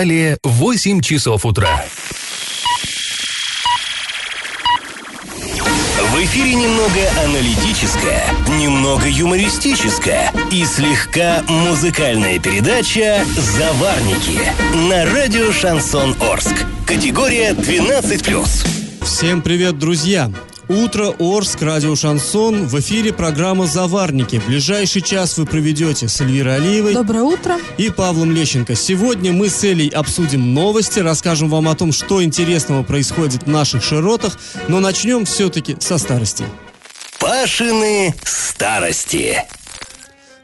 Далее 8 часов утра. В эфире немного аналитическая, немного юмористическая и слегка музыкальная передача «Заварники» на радио «Шансон Орск». Категория 12+. Всем привет, друзья! Утро, Орск, радио Шансон. В эфире программа «Заварники». Ближайший час вы проведете с Эльвирой Алиевой. Доброе утро. И Павлом Лещенко. Сегодня мы с Элей обсудим новости, расскажем вам о том, что интересного происходит в наших широтах, но начнем все-таки со старости. Пашины старости.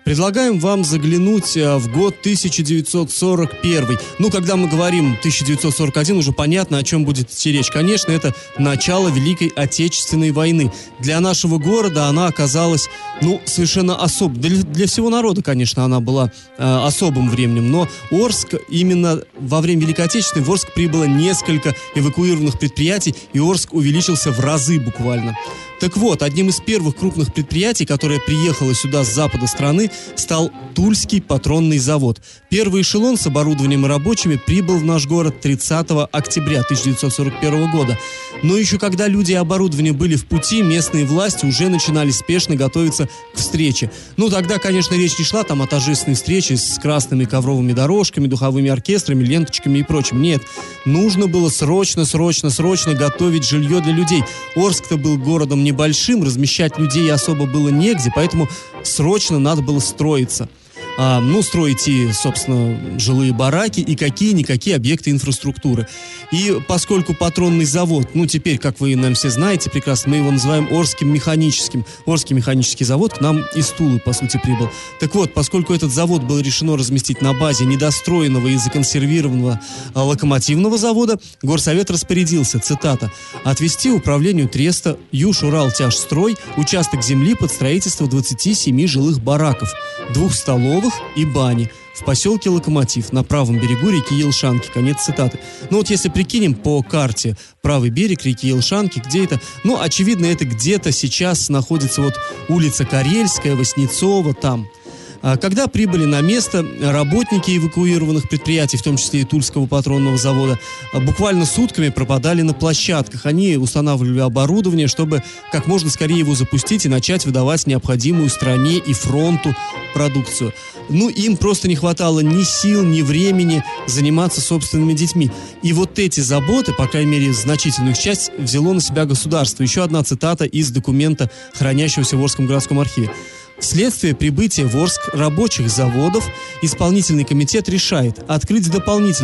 Предлагаем вам заглянуть э, в год 1941. Ну, когда мы говорим 1941, уже понятно, о чем будет идти речь. Конечно, это начало Великой Отечественной войны. Для нашего города она оказалась, ну, совершенно особой. Для, для всего народа, конечно, она была э, особым временем. Но Орск, именно во время Великой Отечественной, в Орск прибыло несколько эвакуированных предприятий, и Орск увеличился в разы буквально. Так вот, одним из первых крупных предприятий, которое приехало сюда с запада страны, стал Тульский патронный завод. Первый эшелон с оборудованием и рабочими прибыл в наш город 30 октября 1941 года. Но еще когда люди и оборудование были в пути, местные власти уже начинали спешно готовиться к встрече. Ну, тогда, конечно, речь не шла там о торжественной встрече с красными ковровыми дорожками, духовыми оркестрами, ленточками и прочим. Нет, нужно было срочно, срочно, срочно готовить жилье для людей. Орск-то был городом небольшим, размещать людей особо было негде, поэтому срочно надо было строиться а, ну, строить и, собственно, жилые бараки и какие-никакие объекты инфраструктуры. И поскольку патронный завод, ну, теперь, как вы, наверное, все знаете прекрасно, мы его называем Орским механическим. Орский механический завод к нам из Тулы, по сути, прибыл. Так вот, поскольку этот завод было решено разместить на базе недостроенного и законсервированного а, локомотивного завода, горсовет распорядился, цитата, «отвести управлению Треста Юж-Урал-Тяжстрой участок земли под строительство 27 жилых бараков, двух столовых, столовых и бани в поселке Локомотив на правом берегу реки Елшанки. Конец цитаты. Ну вот если прикинем по карте правый берег реки Елшанки, где это? Ну, очевидно, это где-то сейчас находится вот улица Карельская, Воснецова, там. А когда прибыли на место работники эвакуированных предприятий, в том числе и Тульского патронного завода, а, буквально сутками пропадали на площадках. Они устанавливали оборудование, чтобы как можно скорее его запустить и начать выдавать необходимую стране и фронту продукцию. Ну, им просто не хватало ни сил, ни времени заниматься собственными детьми. И вот эти заботы, по крайней мере, значительную часть, взяло на себя государство. Еще одна цитата из документа, хранящегося в Орском городском архиве. Вследствие прибытия в Орск рабочих заводов исполнительный комитет решает открыть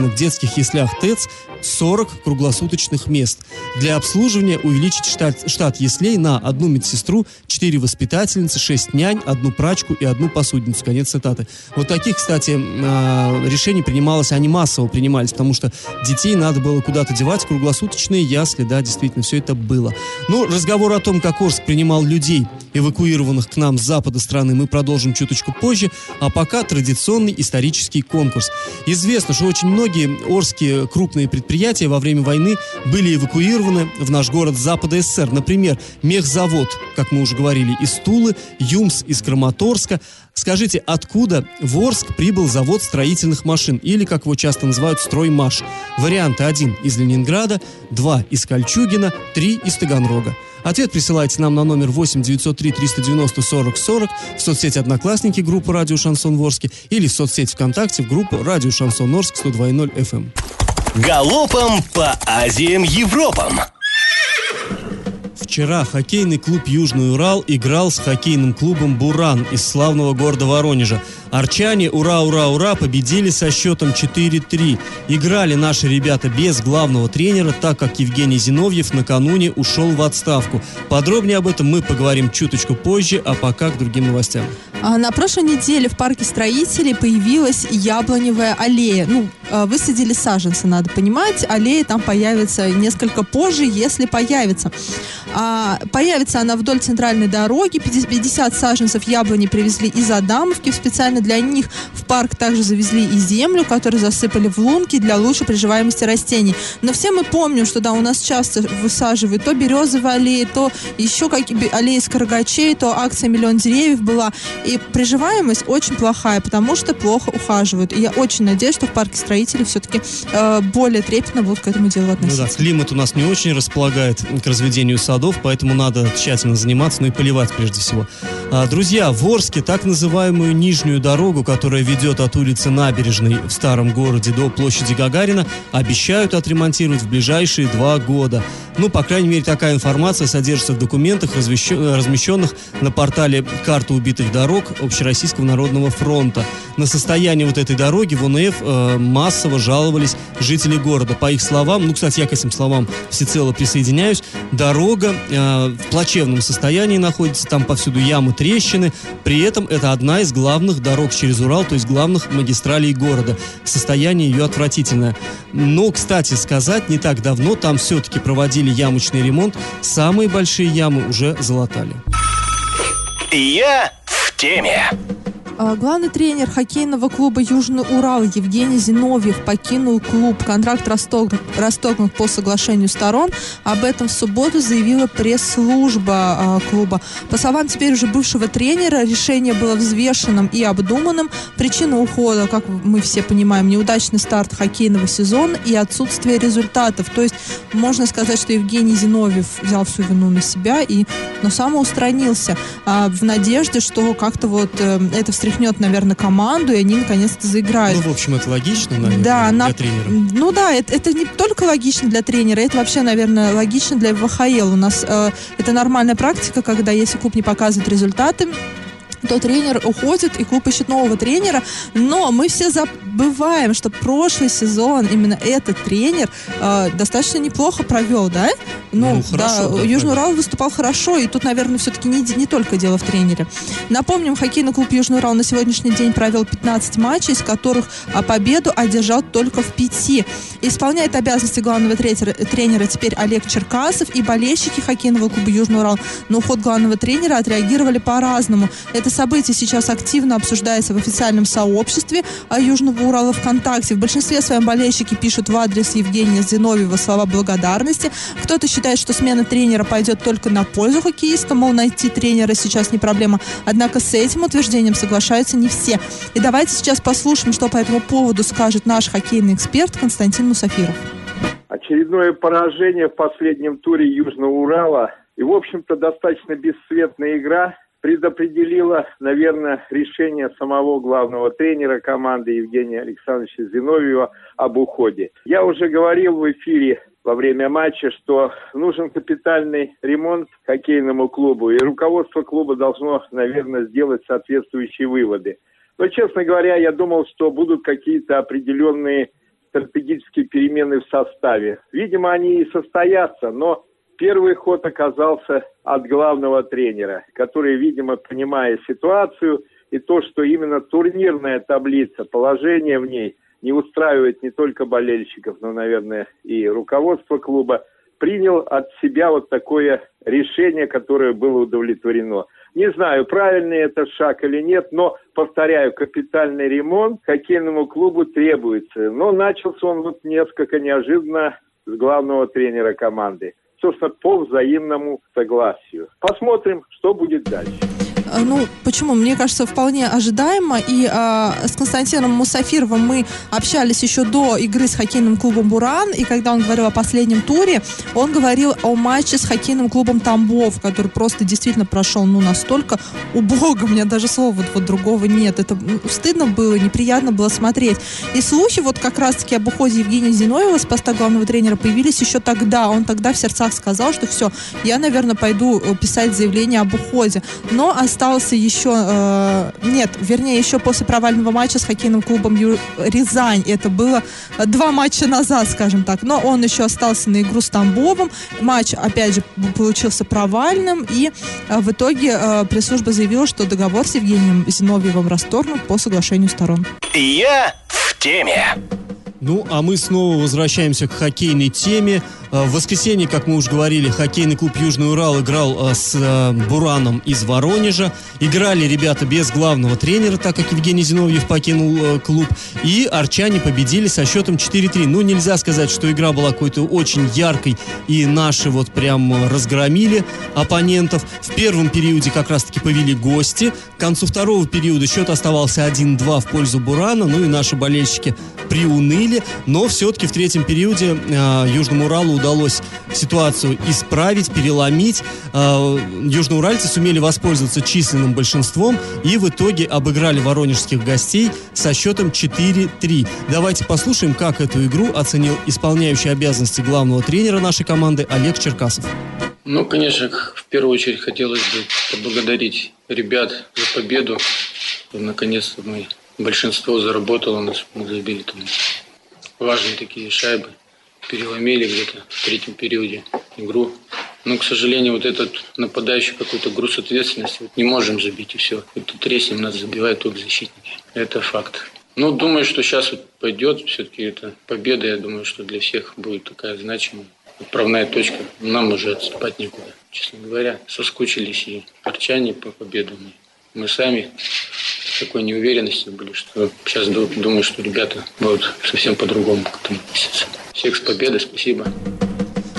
в детских яслях ТЭЦ 40 круглосуточных мест. Для обслуживания увеличить штат, штат яслей на одну медсестру, 4 воспитательницы, 6 нянь, одну прачку и одну посудницу. Конец цитаты. Вот таких, кстати, а, решений принималось, они массово принимались, потому что детей надо было куда-то девать, круглосуточные ясли, да, действительно, все это было. Но разговор о том, как Орск принимал людей, эвакуированных к нам с запада страны, мы продолжим чуточку позже, а пока традиционный исторический конкурс. Известно, что очень многие орские крупные предприятия во время войны были эвакуированы в наш город запада СССР. Например, мехзавод, как мы уже говорили, из Тулы, ЮМС из Краматорска. Скажите, откуда в Орск прибыл завод строительных машин, или, как его часто называют, строймаш? Варианты 1 из Ленинграда, 2 из Кольчугина, 3 из Таганрога. Ответ присылайте нам на номер 8 903 390 40 40 в соцсети «Одноклассники» группы «Радио Шансон Ворске» или в соцсети ВКонтакте в группу «Радио Шансон Орск» 102.0 FM. Галопом по Азиям Европам! Вчера хоккейный клуб «Южный Урал» играл с хоккейным клубом «Буран» из славного города Воронежа. Арчане, ура, ура, ура, победили со счетом 4-3. Играли наши ребята без главного тренера, так как Евгений Зиновьев накануне ушел в отставку. Подробнее об этом мы поговорим чуточку позже, а пока к другим новостям. А на прошлой неделе в парке строителей появилась яблоневая аллея. Ну, а, высадили саженцы, надо понимать. Аллея там появится несколько позже, если появится. А, появится она вдоль центральной дороги. 50 саженцев яблони привезли из Адамовки. Специально для них в парк также завезли и землю, которую засыпали в лунки для лучшей приживаемости растений. Но все мы помним, что да, у нас часто высаживают то березовые аллеи, то еще какие аллеи с карагачей, то акция «Миллион деревьев» была. И приживаемость очень плохая, потому что плохо ухаживают. И я очень надеюсь, что в парке строителей все-таки э, более трепетно будут к этому делу относиться. Ну да, климат у нас не очень располагает к разведению садов, поэтому надо тщательно заниматься, ну и поливать прежде всего. А, друзья, в Орске так называемую нижнюю дорогу, которая ведет от улицы Набережной в старом городе до площади Гагарина, обещают отремонтировать в ближайшие два года. Ну, по крайней мере, такая информация содержится в документах, размещенных на портале «Карта убитых дорог» Общероссийского народного фронта. На состояние вот этой дороги в ОНФ э, массово жаловались жители города. По их словам, ну, кстати, я к этим словам всецело присоединяюсь, дорога э, в плачевном состоянии находится, там повсюду ямы, трещины. При этом это одна из главных дорог через Урал, то есть главных магистралей города. Состояние ее отвратительное. Но, кстати сказать, не так давно там все-таки проводили ямочный ремонт. Самые большие ямы уже залатали. Я в теме. А, главный тренер хоккейного клуба «Южный Урал» Евгений Зиновьев покинул клуб. Контракт расторгнут по соглашению сторон. Об этом в субботу заявила пресс-служба а, клуба. По словам теперь уже бывшего тренера, решение было взвешенным и обдуманным. Причина ухода, как мы все понимаем, неудачный старт хоккейного сезона и отсутствие результатов. То есть можно сказать, что Евгений Зиновьев взял всю вину на себя и но самоустранился а, в надежде, что как-то вот э, это встряхнет, наверное, команду, и они наконец-то заиграют. Ну, в общем, это логично, наверное, да, для на... тренера. Ну да, это, это не только логично для тренера, это вообще, наверное, логично для ВХЛ. У нас э, это нормальная практика, когда если клуб не показывает результаты, то тренер уходит, и клуб ищет нового тренера. Но мы все забываем, что прошлый сезон именно этот тренер э, достаточно неплохо провел, да? Ну, ну хорошо, да, да, Южный Урал выступал хорошо, и тут, наверное, все-таки не, не только дело в тренере. Напомним, хоккейный клуб Южный Урал на сегодняшний день провел 15 матчей, из которых а, победу одержал только в пяти. Исполняет обязанности главного тренера, тренера теперь Олег Черкасов, и болельщики хоккейного клуба Южный Урал на уход главного тренера отреагировали по-разному. Это событие сейчас активно обсуждается в официальном сообществе Южного Урала ВКонтакте. В большинстве своем болельщики пишут в адрес Евгения Зиновьева слова благодарности. Кто-то считает, что смена тренера пойдет только на пользу хоккеиста, мол, найти тренера сейчас не проблема. Однако с этим утверждением соглашаются не все. И давайте сейчас послушаем, что по этому поводу скажет наш хоккейный эксперт Константин Мусафиров. Очередное поражение в последнем туре Южного Урала и, в общем-то, достаточно бесцветная игра предопределила, наверное, решение самого главного тренера команды Евгения Александровича Зиновьева об уходе. Я уже говорил в эфире во время матча, что нужен капитальный ремонт хоккейному клубу, и руководство клуба должно, наверное, сделать соответствующие выводы. Но, честно говоря, я думал, что будут какие-то определенные стратегические перемены в составе. Видимо, они и состоятся, но Первый ход оказался от главного тренера, который, видимо, понимая ситуацию и то, что именно турнирная таблица, положение в ней не устраивает не только болельщиков, но, наверное, и руководство клуба, принял от себя вот такое решение, которое было удовлетворено. Не знаю, правильный это шаг или нет, но, повторяю, капитальный ремонт хоккейному клубу требуется. Но начался он вот несколько неожиданно с главного тренера команды собственно, по взаимному согласию. Посмотрим, что будет дальше. Э, ну, почему? Мне кажется, вполне ожидаемо. И э, с Константином Мусафировым мы общались еще до игры с хоккейным клубом «Буран». И когда он говорил о последнем туре, он говорил о матче с хоккейным клубом «Тамбов», который просто действительно прошел, ну, настолько убого. У меня даже слова вот, вот другого нет. Это стыдно было, неприятно было смотреть. И слухи вот как раз-таки об уходе Евгения Зиновьева с поста главного тренера появились еще тогда. Он тогда в сердцах сказал, что все, я, наверное, пойду э, писать заявление об уходе. Но осталось остался еще, э, нет, вернее, еще после провального матча с хоккейным клубом Ю... Рязань. Это было два матча назад, скажем так. Но он еще остался на игру с Тамбовым. Матч, опять же, получился провальным. И э, в итоге э, пресс-служба заявила, что договор с Евгением Зиновьевым расторгнут по соглашению сторон. Я в теме. Ну, а мы снова возвращаемся к хоккейной теме. Э, в воскресенье, как мы уже говорили, хоккейный клуб Южный Урал играл э, с э, Бураном из Воронежа. Играли ребята без главного тренера, так как Евгений Зиновьев покинул клуб. И арчане победили со счетом 4-3. Ну, нельзя сказать, что игра была какой-то очень яркой, и наши вот прям разгромили оппонентов. В первом периоде как раз-таки повели гости. К концу второго периода счет оставался 1-2 в пользу Бурана. Ну и наши болельщики приуныли. Но все-таки в третьем периоде Южному Уралу удалось ситуацию исправить, переломить. Э, южноуральцы сумели воспользоваться численным большинством и в итоге обыграли воронежских гостей со счетом 4-3. Давайте послушаем, как эту игру оценил исполняющий обязанности главного тренера нашей команды Олег Черкасов. Ну, конечно, в первую очередь хотелось бы поблагодарить ребят за победу. Наконец-то мы большинство заработало, нас мы забили там важные такие шайбы переломили где-то в третьем периоде игру. Но, к сожалению, вот этот нападающий какой-то груз ответственности вот не можем забить, и все. Это треснем, нас забивают только защитники. Это факт. Ну, думаю, что сейчас вот пойдет. Все-таки это победа, я думаю, что для всех будет такая значимая. Отправная точка. Нам уже отступать некуда. Честно говоря, соскучились и арчане по победам. Мы сами такой неуверенности были, что сейчас думаю, что ребята будут совсем по-другому к этому относиться. Всех с победой, спасибо.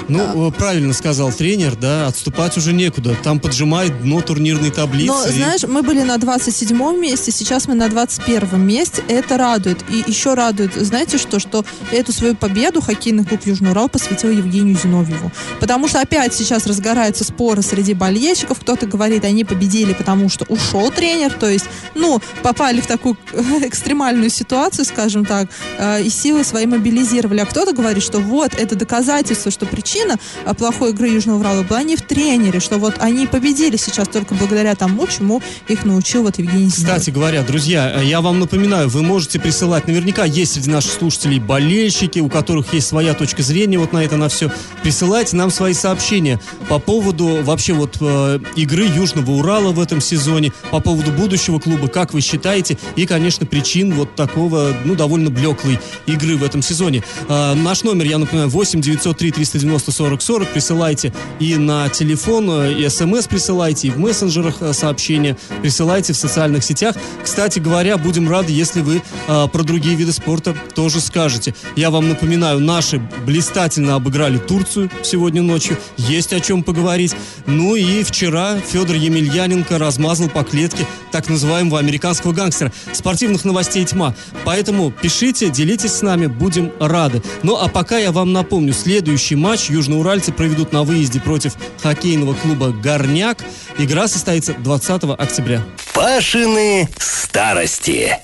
Ну, да. правильно сказал тренер, да, отступать уже некуда. Там поджимает дно турнирной таблицы. Но, и... знаешь, мы были на 27 месте, сейчас мы на 21 месте. Это радует. И еще радует, знаете что, что эту свою победу хоккейный клуб Южный Урал посвятил Евгению Зиновьеву. Потому что опять сейчас разгораются споры среди болельщиков. Кто-то говорит, они победили, потому что ушел тренер. То есть, ну, попали в такую экстремальную ситуацию, скажем так, э, и силы свои мобилизировали. А кто-то говорит, что вот, это доказательство, что причина причина а, плохой игры Южного Урала была не в тренере, что вот они победили сейчас только благодаря тому, чему их научил вот Евгений Кстати говоря, друзья, я вам напоминаю, вы можете присылать, наверняка есть среди наших слушателей болельщики, у которых есть своя точка зрения вот на это, на все. Присылайте нам свои сообщения по поводу вообще вот э, игры Южного Урала в этом сезоне, по поводу будущего клуба, как вы считаете, и, конечно, причин вот такого, ну, довольно блеклой игры в этом сезоне. Э, наш номер, я напоминаю, 8 903 390 90 40 40. Присылайте и на телефон, э, и смс присылайте, и в мессенджерах э, сообщения. Присылайте в социальных сетях. Кстати говоря, будем рады, если вы э, про другие виды спорта тоже скажете. Я вам напоминаю, наши блистательно обыграли Турцию сегодня ночью. Есть о чем поговорить. Ну и вчера Федор Емельяненко размазал по клетке так называемого американского гангстера. Спортивных новостей тьма. Поэтому пишите, делитесь с нами, будем рады. Ну а пока я вам напомню, следующий матч южноуральцы проведут на выезде против хоккейного клуба «Горняк». Игра состоится 20 октября. Пашины старости.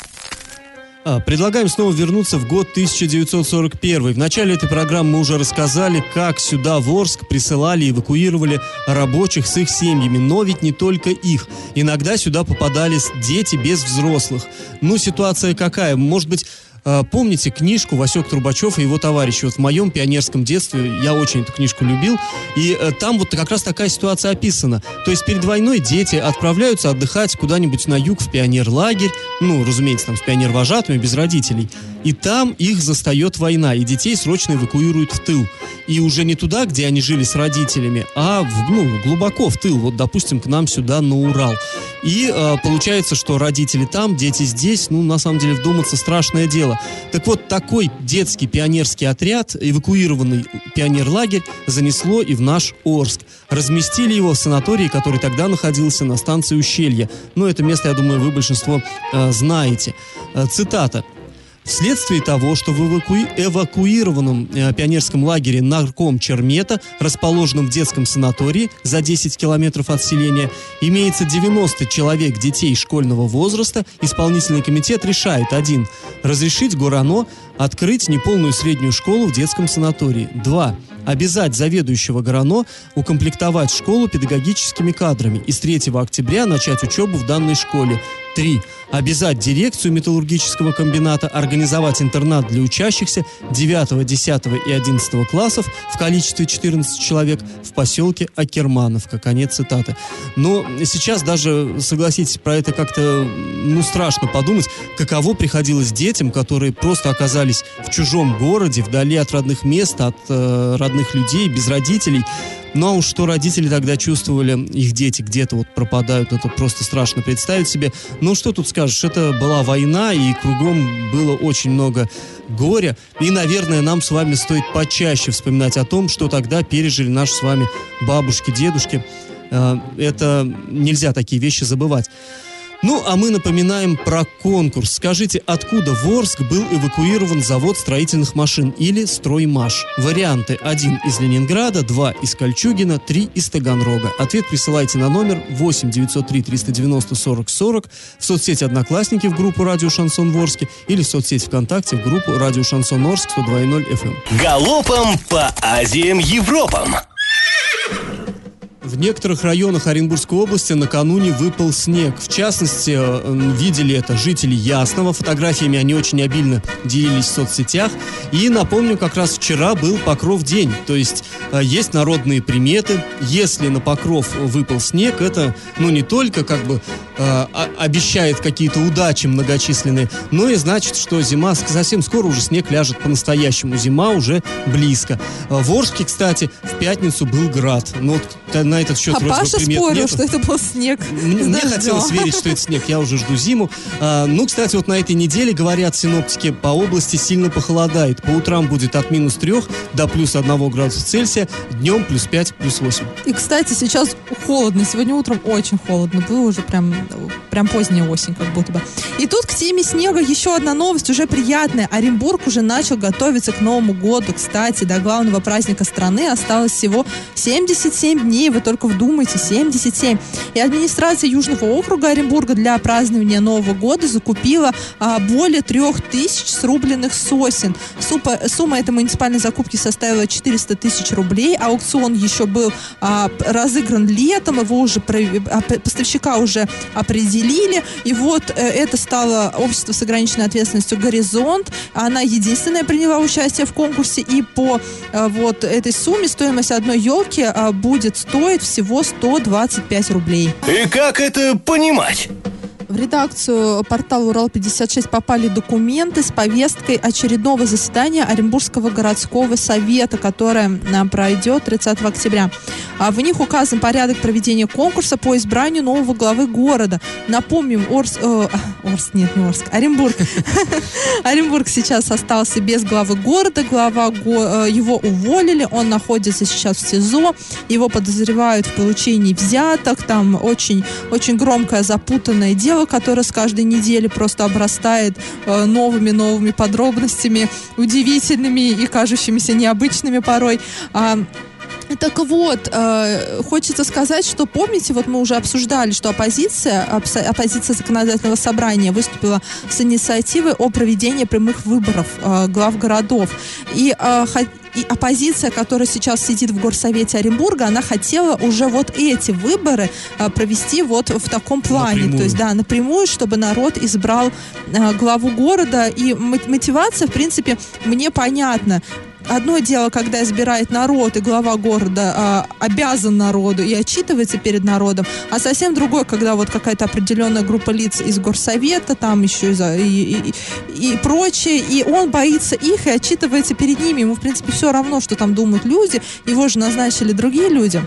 А, предлагаем снова вернуться в год 1941. В начале этой программы мы уже рассказали, как сюда в Орск присылали и эвакуировали рабочих с их семьями. Но ведь не только их. Иногда сюда попадались дети без взрослых. Ну, ситуация какая? Может быть, помните книжку Васек Трубачев и его товарищи? Вот в моем пионерском детстве я очень эту книжку любил, и э, там вот как раз такая ситуация описана. То есть перед войной дети отправляются отдыхать куда-нибудь на юг в пионерлагерь, ну, разумеется, там с пионервожатыми, без родителей. И там их застает война, и детей срочно эвакуируют в тыл. И уже не туда, где они жили с родителями, а в, ну, глубоко в тыл, вот, допустим, к нам сюда на Урал. И э, получается, что родители там, дети здесь, ну, на самом деле, вдуматься страшное дело. Так вот, такой детский пионерский отряд, эвакуированный пионерлагерь, занесло и в наш Орск. Разместили его в санатории, который тогда находился на станции Ущелье. Ну, это место, я думаю, вы большинство э, знаете. Э, цитата. Вследствие того, что в эваку... эвакуированном э, пионерском лагере Нарком Чермета, расположенном в детском санатории за 10 километров от селения, имеется 90 человек детей школьного возраста, исполнительный комитет решает один разрешить Гурано открыть неполную среднюю школу в детском санатории. Два обязать заведующего ГРАНО укомплектовать школу педагогическими кадрами и с 3 октября начать учебу в данной школе. 3. Обязать дирекцию металлургического комбината организовать интернат для учащихся 9, 10 и 11 классов в количестве 14 человек в поселке Акермановка. Конец цитаты. Но сейчас даже, согласитесь, про это как-то, ну, страшно подумать, каково приходилось детям, которые просто оказались в чужом городе, вдали от родных мест, от э, родных людей, без родителей. Ну а уж что родители тогда чувствовали, их дети где-то вот пропадают, это просто страшно представить себе. Ну что тут скажешь, это была война, и кругом было очень много горя. И, наверное, нам с вами стоит почаще вспоминать о том, что тогда пережили наши с вами бабушки, дедушки. Э, это нельзя такие вещи забывать. Ну, а мы напоминаем про конкурс. Скажите, откуда в Орск был эвакуирован завод строительных машин или «Строймаш»? Варианты. Один из Ленинграда, два из Кольчугина, три из Таганрога. Ответ присылайте на номер 8 903 390 40 40 в соцсети «Одноклассники» в группу «Радио Шансон Ворске» или в соцсети ВКонтакте в группу «Радио Шансон Орск» 102.0 FM. Галопом по Азиям Европам! В некоторых районах Оренбургской области накануне выпал снег. В частности, э, видели это жители Ясного. Фотографиями они очень обильно делились в соцсетях. И напомню, как раз вчера был Покров день. То есть есть народные приметы. Если на Покров выпал снег, это ну не только как бы э, обещает какие-то удачи многочисленные, но и значит, что зима совсем скоро уже снег ляжет по-настоящему. Зима уже близко. В Орске, кстати, в пятницу был град. Но вот на этот счет а Паша спорил, нету. что это был снег. Мне, мне хотелось верить, что это снег. Я уже жду зиму. А, ну, кстати, вот на этой неделе, говорят синоптики, по области сильно похолодает. По утрам будет от минус 3 до плюс 1 градуса Цельсия, днем плюс 5, плюс 8. И, кстати, сейчас холодно. Сегодня утром очень холодно. Было уже прям, прям поздняя осень, как будто бы. И тут к теме снега еще одна новость, уже приятная. Оренбург уже начал готовиться к Новому году. Кстати, до главного праздника страны осталось всего 77 дней. Вы только вдумайтесь, 77. И администрация Южного округа Оренбурга для празднования Нового года закупила а, более трех тысяч срубленных сосен. Супа, сумма этой муниципальной закупки составила 400 тысяч рублей. Аукцион еще был а, разыгран летом, его уже а, поставщика уже определили. И вот э, это стало общество с ограниченной ответственностью «Горизонт». Она единственная приняла участие в конкурсе. И по э, вот этой сумме стоимость одной елки а, будет стоить стоит всего 125 рублей. И как это понимать? В редакцию портала «Урал-56» попали документы с повесткой очередного заседания Оренбургского городского совета, которое а, пройдет 30 октября. А в них указан порядок проведения конкурса по избранию нового главы города. Напомним, Орс... Э, Орск, нет, не Орск, Оренбург. Оренбург сейчас остался без главы города. Глава. Э, его уволили, он находится сейчас в СИЗО. Его подозревают в получении взяток. Там очень, очень громкое, запутанное дело дело, которое с каждой недели просто обрастает новыми-новыми э, подробностями, удивительными и кажущимися необычными порой. А, так вот, э, хочется сказать, что помните, вот мы уже обсуждали, что оппозиция, оппозиция законодательного собрания выступила с инициативой о проведении прямых выборов э, глав городов. И э, и оппозиция, которая сейчас сидит в горсовете Оренбурга, она хотела уже вот эти выборы а, провести вот в таком плане. Напрямую. То есть, да, напрямую, чтобы народ избрал а, главу города. И мотивация, в принципе, мне понятна одно дело, когда избирает народ, и глава города а, обязан народу и отчитывается перед народом, а совсем другое, когда вот какая-то определенная группа лиц из горсовета, там еще и, и, и, и прочее, и он боится их и отчитывается перед ними. Ему, в принципе, все равно, что там думают люди, его же назначили другие люди.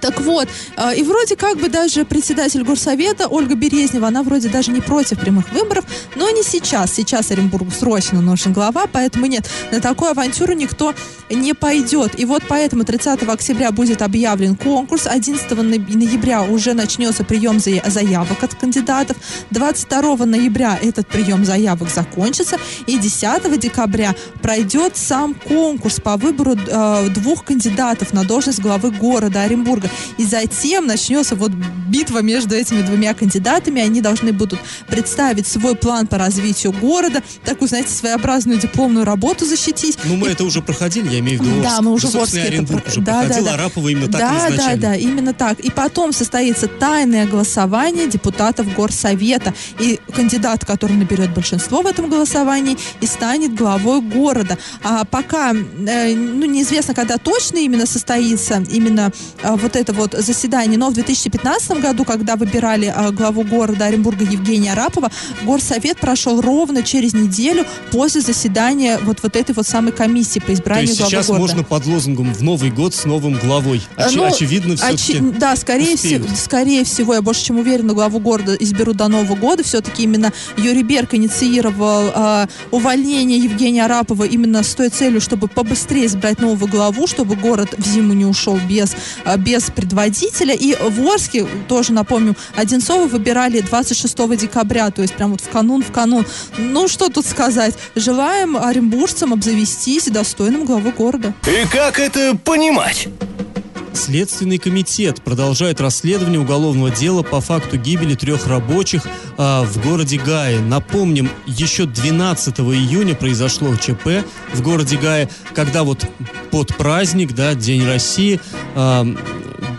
Так вот, э, и вроде как бы даже председатель горсовета Ольга Березнева, она вроде даже не против прямых выборов, но не сейчас. Сейчас Оренбургу срочно нужен глава, поэтому нет, на такую авантюру никто не пойдет. И вот поэтому 30 октября будет объявлен конкурс, 11 ноября уже начнется прием заявок от кандидатов, 22 ноября этот прием заявок закончится, и 10 декабря пройдет сам конкурс по выбору э, двух кандидатов на должность главы города Оренбурга. Петербурга. И затем начнется вот битва между этими двумя кандидатами. Они должны будут представить свой план по развитию города, такую, знаете, своеобразную дипломную работу защитить. Ну, мы и... это уже проходили, я имею в виду Да, мы уже да, в Орске это про... уже да, проходил, да, да. Арапова именно так Да, да, да, именно так. И потом состоится тайное голосование депутатов Горсовета. И кандидат, который наберет большинство в этом голосовании, и станет главой города. А пока, э, ну, неизвестно, когда точно именно состоится именно э, вот это вот заседание, но в 2015 прошлом году, когда выбирали а, главу города Оренбурга Евгения Арапова, горсовет прошел ровно через неделю после заседания вот, вот этой вот самой комиссии по избранию главы сейчас города. можно под лозунгом в Новый год с новым главой. Э, Очи- ну, очевидно, все-таки. очи- Да, скорее всего, скорее всего, я больше чем уверена, главу города изберут до Нового года. Все-таки именно Юрий Берг инициировал э, увольнение Евгения Арапова именно с той целью, чтобы побыстрее избрать нового главу, чтобы город в зиму не ушел без, э, без предводителя. И в Орске, тоже напомню, Одинцова выбирали 26 декабря, то есть прям вот в канун, в канун. Ну, что тут сказать. Желаем оренбуржцам обзавестись достойным главой города. И как это понимать? Следственный комитет продолжает расследование уголовного дела по факту гибели трех рабочих а, в городе Гае. Напомним, еще 12 июня произошло ЧП в городе Гае, когда вот под праздник, да, День России, а,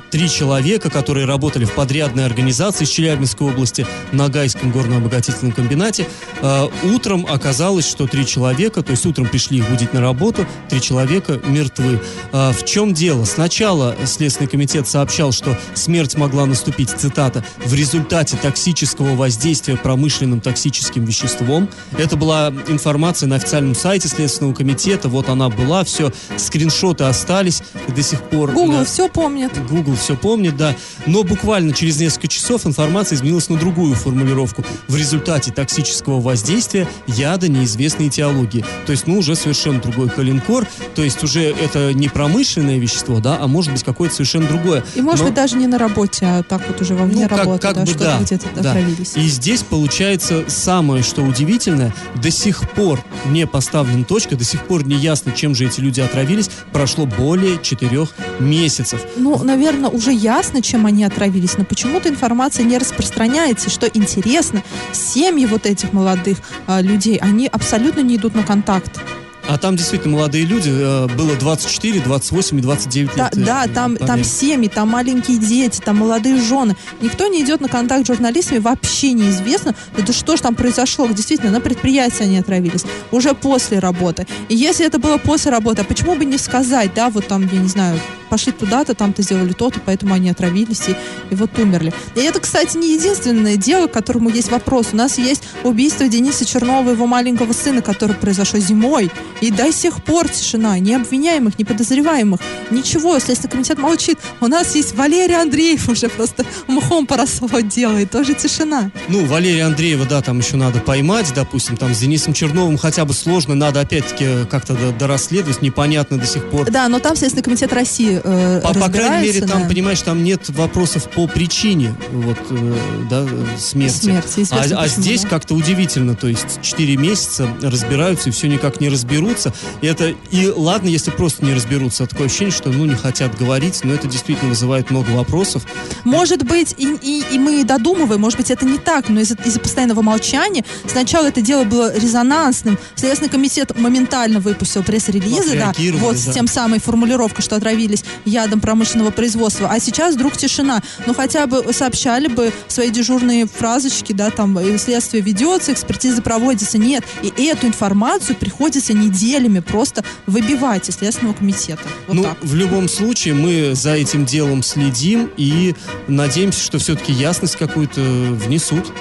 три человека, которые работали в подрядной организации из Челябинской области на Гайском горно-обогатительном комбинате, а, утром оказалось, что три человека, то есть утром пришли их будить на работу, три человека мертвы. А, в чем дело? Сначала Следственный комитет сообщал, что смерть могла наступить, цитата, в результате токсического воздействия промышленным токсическим веществом. Это была информация на официальном сайте Следственного комитета, вот она была, все, скриншоты остались до сих пор. Google На- все помнит. Google все помнит, да. Но буквально через несколько часов информация изменилась на другую формулировку. В результате токсического воздействия яда неизвестной этиологии. То есть, ну, уже совершенно другой калинкор. То есть, уже это не промышленное вещество, да, а может быть какое-то совершенно другое. И может Но- быть даже не на работе, а так вот уже во вне ну, как- работы, как да, бы что-то да, где-то да. отравились. И здесь получается самое, что удивительное, до сих пор не поставлена точка, до сих пор не ясно, чем же эти люди отравились. Прошло более четырех месяцев. Ну, наверное, уже ясно, чем они отравились, но почему-то информация не распространяется. Что интересно, семьи вот этих молодых а, людей, они абсолютно не идут на контакт. А там действительно молодые люди, э, было 24, 28 и 29 Да, лет. да, там, там семьи, там маленькие дети, там молодые жены. Никто не идет на контакт с журналистами, вообще неизвестно, да что же там произошло. Действительно, на предприятии они отравились, уже после работы. И если это было после работы, а почему бы не сказать, да, вот там, я не знаю, пошли туда-то, там-то сделали то-то, поэтому они отравились и, и вот умерли. И это, кстати, не единственное дело, к которому есть вопрос. У нас есть убийство Дениса Чернова, его маленького сына, которое произошло зимой. И до сих пор тишина, ни обвиняемых, ни подозреваемых. Ничего, Следственный комитет молчит. У нас есть Валерий Андреев уже просто мхом поросло делает, тоже тишина. Ну, Валерия Андреева, да, там еще надо поймать, допустим, там с Денисом Черновым хотя бы сложно, надо опять-таки как-то до- дорасследовать, непонятно до сих пор. Да, но там Следственный комитет России э, По, по крайней мере, там, да. понимаешь, там нет вопросов по причине вот, э, да, смерти. Смерти, а, а почему, здесь да. как-то удивительно, то есть 4 месяца разбираются и все никак не разберутся. И это и ладно, если просто не разберутся, такое ощущение, что ну не хотят говорить, но это действительно вызывает много вопросов. Может быть, и, и, и мы додумываем, может быть, это не так, но из-за из постоянного молчания сначала это дело было резонансным. Следственный комитет моментально выпустил пресс-релизы, да, вот с да. тем самой формулировкой, что отравились ядом промышленного производства. А сейчас вдруг тишина. Ну, хотя бы сообщали бы свои дежурные фразочки, да, там, следствие ведется, экспертиза проводится. Нет. И эту информацию приходится неделями просто выбивать из Следственного комитета. Вот ну, так. в любом случае, мы за этим делом следим и надеемся, что все-таки ясность какую-то внесут.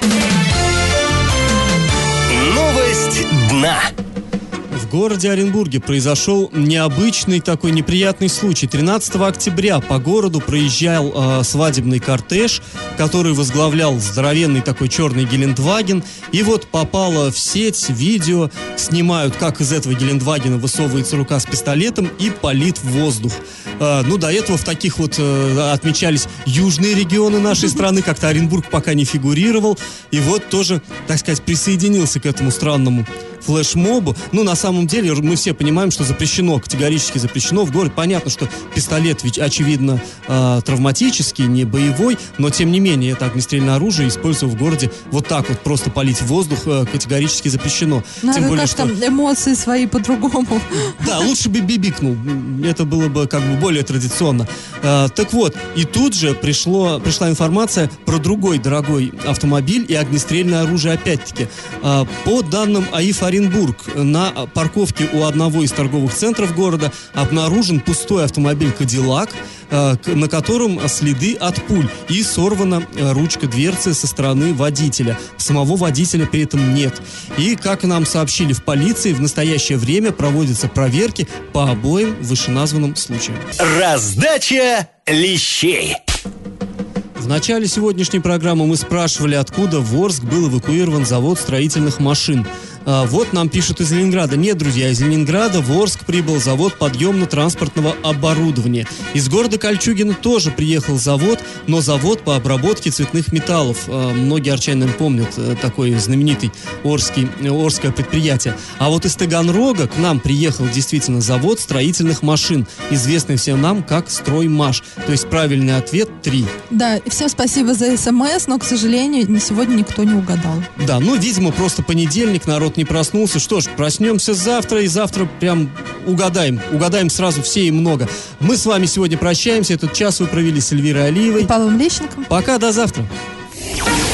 Новость дна. В городе Оренбурге произошел необычный такой неприятный случай. 13 октября по городу проезжал э, свадебный кортеж, который возглавлял здоровенный такой черный Гелендваген. И вот попало в сеть видео, снимают, как из этого Гелендвагена высовывается рука с пистолетом и палит в воздух. Э, ну, до этого в таких вот э, отмечались южные регионы нашей страны, как-то Оренбург пока не фигурировал. И вот тоже, так сказать, присоединился к этому странному флешмобу. Ну, на самом деле, мы все понимаем, что запрещено, категорически запрещено. В городе понятно, что пистолет ведь, очевидно, э, травматический, не боевой, но, тем не менее, это огнестрельное оружие, используя в городе вот так вот, просто палить в воздух, э, категорически запрещено. Надо Тем более, как-то что... эмоции свои по-другому. Да, лучше бы бибикнул. Это было бы как бы более традиционно. А, так вот, и тут же пришло, пришла информация про другой дорогой автомобиль и огнестрельное оружие опять-таки. А, по данным АИФ Оренбург. На парковке у одного из торговых центров города обнаружен пустой автомобиль «Кадиллак», э, на котором следы от пуль и сорвана э, ручка дверцы со стороны водителя. Самого водителя при этом нет. И, как нам сообщили в полиции, в настоящее время проводятся проверки по обоим вышеназванным случаям. Раздача лещей. В начале сегодняшней программы мы спрашивали, откуда в Орск был эвакуирован завод строительных машин. А, вот нам пишут из Ленинграда. Нет, друзья, из Ленинграда в Орск прибыл завод подъемно-транспортного оборудования. Из города Кольчугина тоже приехал завод, но завод по обработке цветных металлов. А, многие наверное, помнят э, такой знаменитый орский, э, орское предприятие. А вот из Таганрога к нам приехал действительно завод строительных машин, известный всем нам как «Строймаш». То есть правильный ответ – 3. Да, и всем спасибо за смс, но, к сожалению, ни- сегодня никто не угадал. Да, ну, видимо, просто понедельник, народ не проснулся. Что ж, проснемся завтра, и завтра прям угадаем. Угадаем сразу все и много. Мы с вами сегодня прощаемся. Этот час вы провели с Эльвирой Алиевой. Павлом Лещенком. Пока, до завтра.